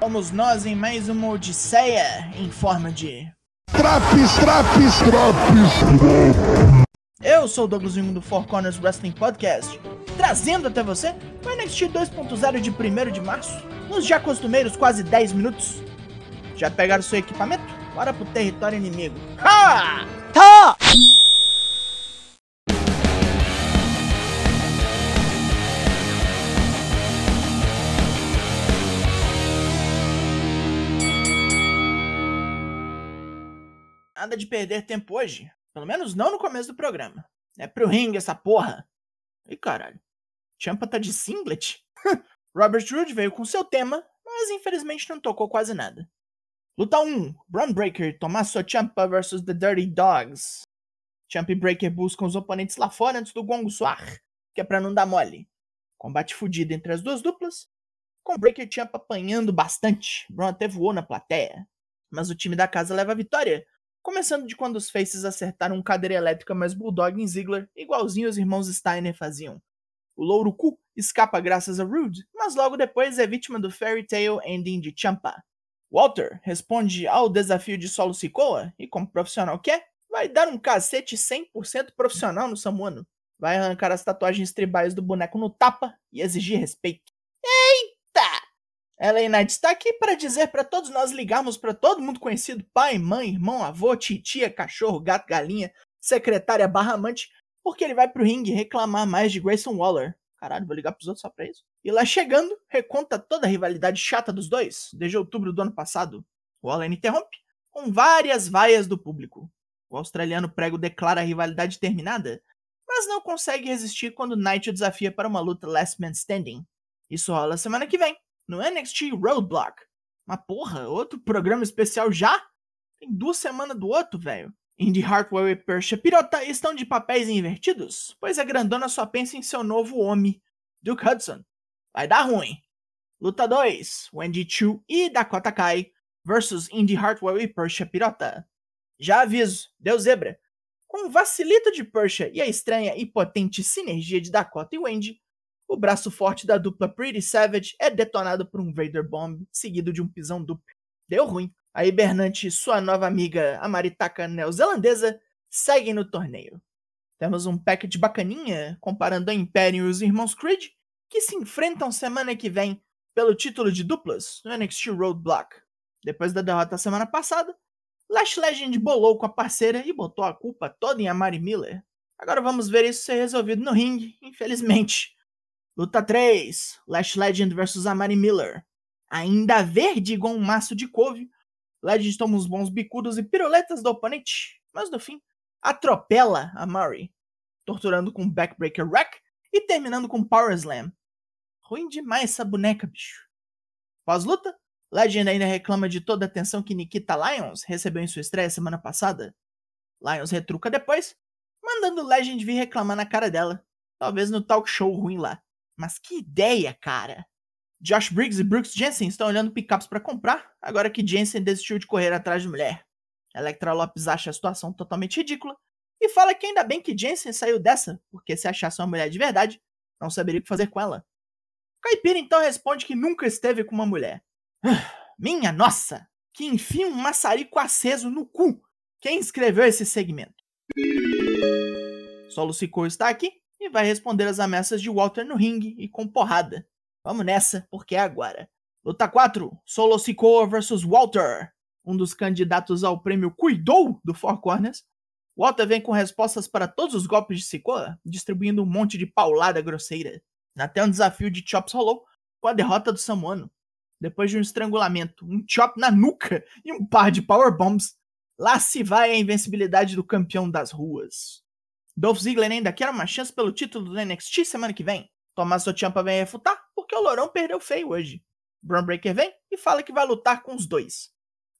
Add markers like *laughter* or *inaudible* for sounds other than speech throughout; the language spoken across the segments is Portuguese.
Vamos nós em mais uma odisseia em forma de... Traps, traps, traps. Eu sou o Douglas Jung do Four Corners Wrestling Podcast, trazendo até você o NXT 2.0 de 1 de março, nos já costumeiros quase 10 minutos. Já pegaram seu equipamento? Bora pro território inimigo. Ha! Tá! Nada de perder tempo hoje. Pelo menos não no começo do programa. É pro ringue essa porra. Ih, caralho. Champa tá de singlet? *laughs* Robert Roode veio com seu tema, mas infelizmente não tocou quase nada. Luta 1. Braun Breaker, Tommaso Ciampa vs The Dirty Dogs. Ciampa e Breaker buscam os oponentes lá fora antes do gongo soar, que é pra não dar mole. Combate fudido entre as duas duplas, com Breaker e Ciampa apanhando bastante. Braun até voou na plateia. Mas o time da casa leva a vitória, Começando de quando os Faces acertaram cadeira elétrica mais Bulldog em Ziggler, igualzinho os irmãos Steiner faziam. O Louro Cu escapa graças a Rude, mas logo depois é vítima do Fairy Tale Ending de Champa. Walter responde ao desafio de Solo Sikoa e, como profissional que é, vai dar um cacete 100% profissional no Samuano. Vai arrancar as tatuagens tribais do boneco no tapa e exigir respeito. Ela Knight está aqui para dizer para todos nós ligarmos para todo mundo conhecido, pai, mãe, irmão, avô, titia, cachorro, gato, galinha, secretária barra amante, porque ele vai pro ringue reclamar mais de Grayson Waller. Caralho, vou ligar pros outros só pra isso. E lá chegando, reconta toda a rivalidade chata dos dois, desde outubro do ano passado. Waller interrompe, com várias vaias do público. O australiano prego declara a rivalidade terminada, mas não consegue resistir quando Knight o desafia para uma luta Last Man Standing. Isso rola semana que vem no NXT Roadblock. Mas porra, outro programa especial já? Tem duas semanas do outro, velho. Indy Hartwell e Persia Pirota estão de papéis invertidos, pois a grandona só pensa em seu novo homem, Duke Hudson. Vai dar ruim. Luta 2, Wendy Chu e Dakota Kai versus Indy Hartwell e Persia Pirota. Já aviso, deu zebra. Com o vacilito de Persia e a estranha e potente sinergia de Dakota e Wendy, o braço forte da dupla Pretty Savage é detonado por um Vader Bomb, seguido de um pisão duplo. Deu ruim. A hibernante e sua nova amiga, a maritaca neozelandesa, seguem no torneio. Temos um package bacaninha, comparando a Imperium e os irmãos Creed, que se enfrentam semana que vem pelo título de duplas no NXT Roadblock. Depois da derrota semana passada, Lash Legend bolou com a parceira e botou a culpa toda em Amari Miller. Agora vamos ver isso ser resolvido no ringue, infelizmente. Luta 3: Lash Legend vs Amari Miller. Ainda verde igual um maço de couve, Legend toma uns bons bicudos e piruletas do oponente, mas no fim atropela a Murray, torturando com Backbreaker Rack e terminando com Power Slam. Ruim demais essa boneca, bicho. Pós-luta, Legend ainda reclama de toda a atenção que Nikita Lyons recebeu em sua estreia semana passada. Lyons retruca depois, mandando Legend vir reclamar na cara dela, talvez no talk show ruim lá. Mas que ideia, cara! Josh Briggs e Brooks Jensen estão olhando pickups para comprar, agora que Jensen desistiu de correr atrás de mulher. Electra Lopes acha a situação totalmente ridícula e fala que ainda bem que Jensen saiu dessa, porque se achasse uma mulher de verdade, não saberia o que fazer com ela. Caipira então responde que nunca esteve com uma mulher. *sighs* Minha nossa! Que enfim um maçarico aceso no cu! Quem escreveu esse segmento? Solo Sikoa está aqui e vai responder as ameaças de Walter no ringue e com porrada. Vamos nessa, porque é agora. Luta 4: Solo Sikoa vs Walter. Um dos candidatos ao prêmio Cuidou do Four Corners. Walter vem com respostas para todos os golpes de Sikoa, distribuindo um monte de paulada grosseira. Até um desafio de Chops rolou com a derrota do Samuano. Depois de um estrangulamento, um chop na nuca e um par de power bombs, lá se vai a invencibilidade do campeão das ruas. Dolph Ziggler ainda quer uma chance pelo título do NXT semana que vem. Tommaso Ciampa vem refutar porque o Lourão perdeu feio hoje. Braun Breaker vem e fala que vai lutar com os dois.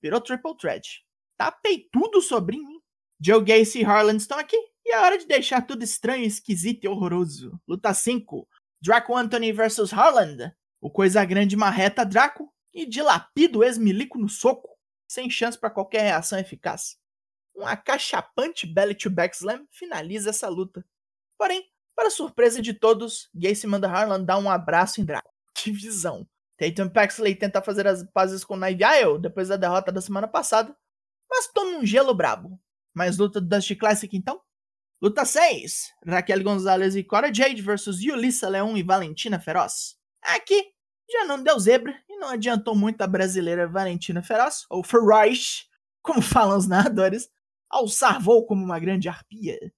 Virou Triple Threat. Tá peitudo sobrinho, hein? Joe Gacy e Harlan estão aqui e é hora de deixar tudo estranho, esquisito e horroroso. Luta 5. Draco Anthony vs Harland. O coisa grande marreta Draco e dilapida o ex-milico no soco, sem chance para qualquer reação eficaz. Um acachapante belly to back slam finaliza essa luta. Porém, para surpresa de todos, Gacy manda Harlan dar um abraço em Draco. Que visão! Tatum Paxley tenta fazer as pazes com Nigel depois da derrota da semana passada, mas toma um gelo brabo. Mais luta do Dusty Classic então? Luta 6: Raquel Gonzalez e Cora Jade versus Yulissa Leon e Valentina Feroz. Aqui já não deu zebra e não adiantou muito a brasileira Valentina Feroz, ou Feroz, como *laughs* falam os narradores, alçar voo como uma grande arpia.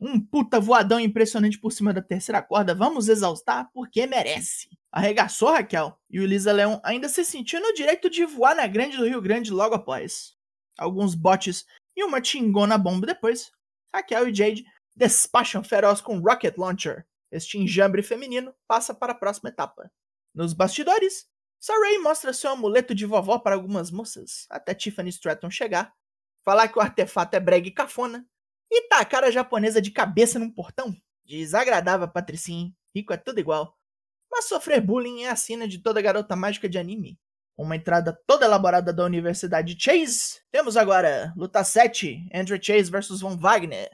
Um puta voadão impressionante por cima da terceira corda, vamos exaustar porque merece. Arregaçou Raquel e o Elisa Leão ainda se sentiu no direito de voar na Grande do Rio Grande logo após. Alguns botes e uma tingona bomba depois, Raquel e Jade despacham feroz com Rocket Launcher. Este enjambre feminino passa para a próxima etapa. Nos bastidores, Saray mostra seu amuleto de vovó para algumas moças, até Tiffany Stratton chegar, falar que o artefato é brega e cafona, e tacar a japonesa de cabeça num portão. Desagradável, Patricinha, rico é tudo igual. Mas sofrer bullying é a sina de toda garota mágica de anime. Uma entrada toda elaborada da Universidade Chase. Temos agora luta 7, Andrew Chase versus Von Wagner.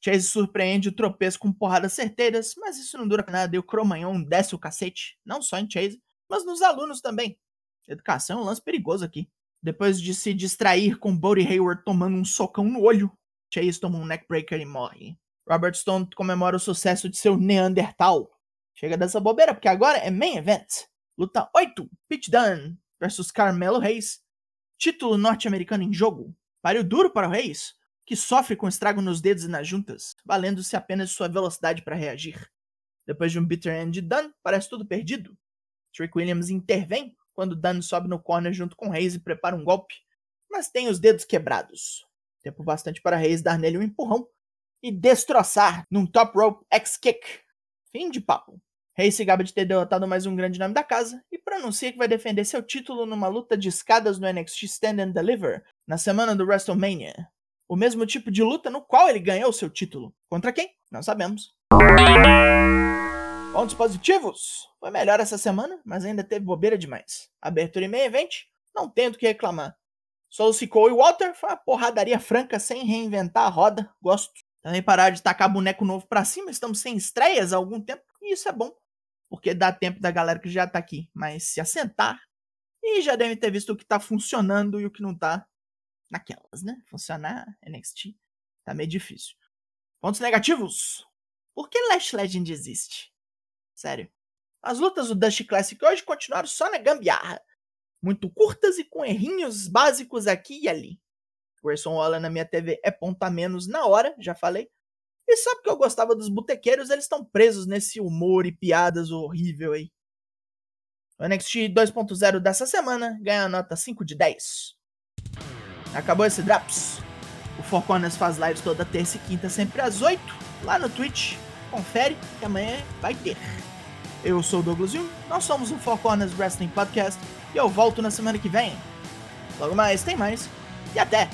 Chase surpreende o tropeço com porradas certeiras, mas isso não dura nada e o Cromanhão desce o cacete, não só em Chase, mas nos alunos também. Educação é um lance perigoso aqui. Depois de se distrair com Bodie Hayward tomando um socão no olho, Chase toma um neckbreaker e morre. Robert Stone comemora o sucesso de seu Neandertal. Chega dessa bobeira, porque agora é main event. Luta 8, Pete Dunne versus Carmelo Reis. Título norte-americano em jogo. Páreo duro para o Reis, que sofre com estrago nos dedos e nas juntas, valendo-se apenas de sua velocidade para reagir. Depois de um bitter end de Dunn, parece tudo perdido. Trick Williams intervém quando Dunn sobe no corner junto com Reis e prepara um golpe, mas tem os dedos quebrados. Tempo bastante para Reis dar nele um empurrão e destroçar num top rope X-Kick. Fim de papo. Reis se gaba de ter derrotado mais um grande nome da casa e pronuncia que vai defender seu título numa luta de escadas no NXT Stand and Deliver na semana do WrestleMania. O mesmo tipo de luta no qual ele ganhou seu título. Contra quem? Não sabemos. Pontos positivos? Foi melhor essa semana, mas ainda teve bobeira demais. Abertura e meio event? Não tenho do que reclamar. Cole e Walter foi uma porradaria franca sem reinventar a roda. Gosto. Também parar de tacar boneco novo pra cima. Estamos sem estreias há algum tempo e isso é bom porque dá tempo da galera que já tá aqui, mas se assentar e já devem ter visto o que tá funcionando e o que não tá naquelas, né? Funcionar NXT tá meio difícil. Pontos negativos? Por que Lash Legend existe? Sério. As lutas do Dust Classic hoje continuaram só na gambiarra. Muito curtas e com errinhos básicos aqui e ali. Grayson Waller na minha TV é ponta menos na hora, já falei. E sabe que eu gostava dos botequeiros? Eles estão presos nesse humor e piadas horrível aí. O NXT 2.0 dessa semana ganha a nota 5 de 10. Acabou esse Drops. O Four faz lives toda terça e quinta, sempre às 8, lá no Twitch. Confere que amanhã vai ter. Eu sou o Douglas Jung, nós somos o Four Corners Wrestling Podcast e eu volto na semana que vem. Logo mais, tem mais e até!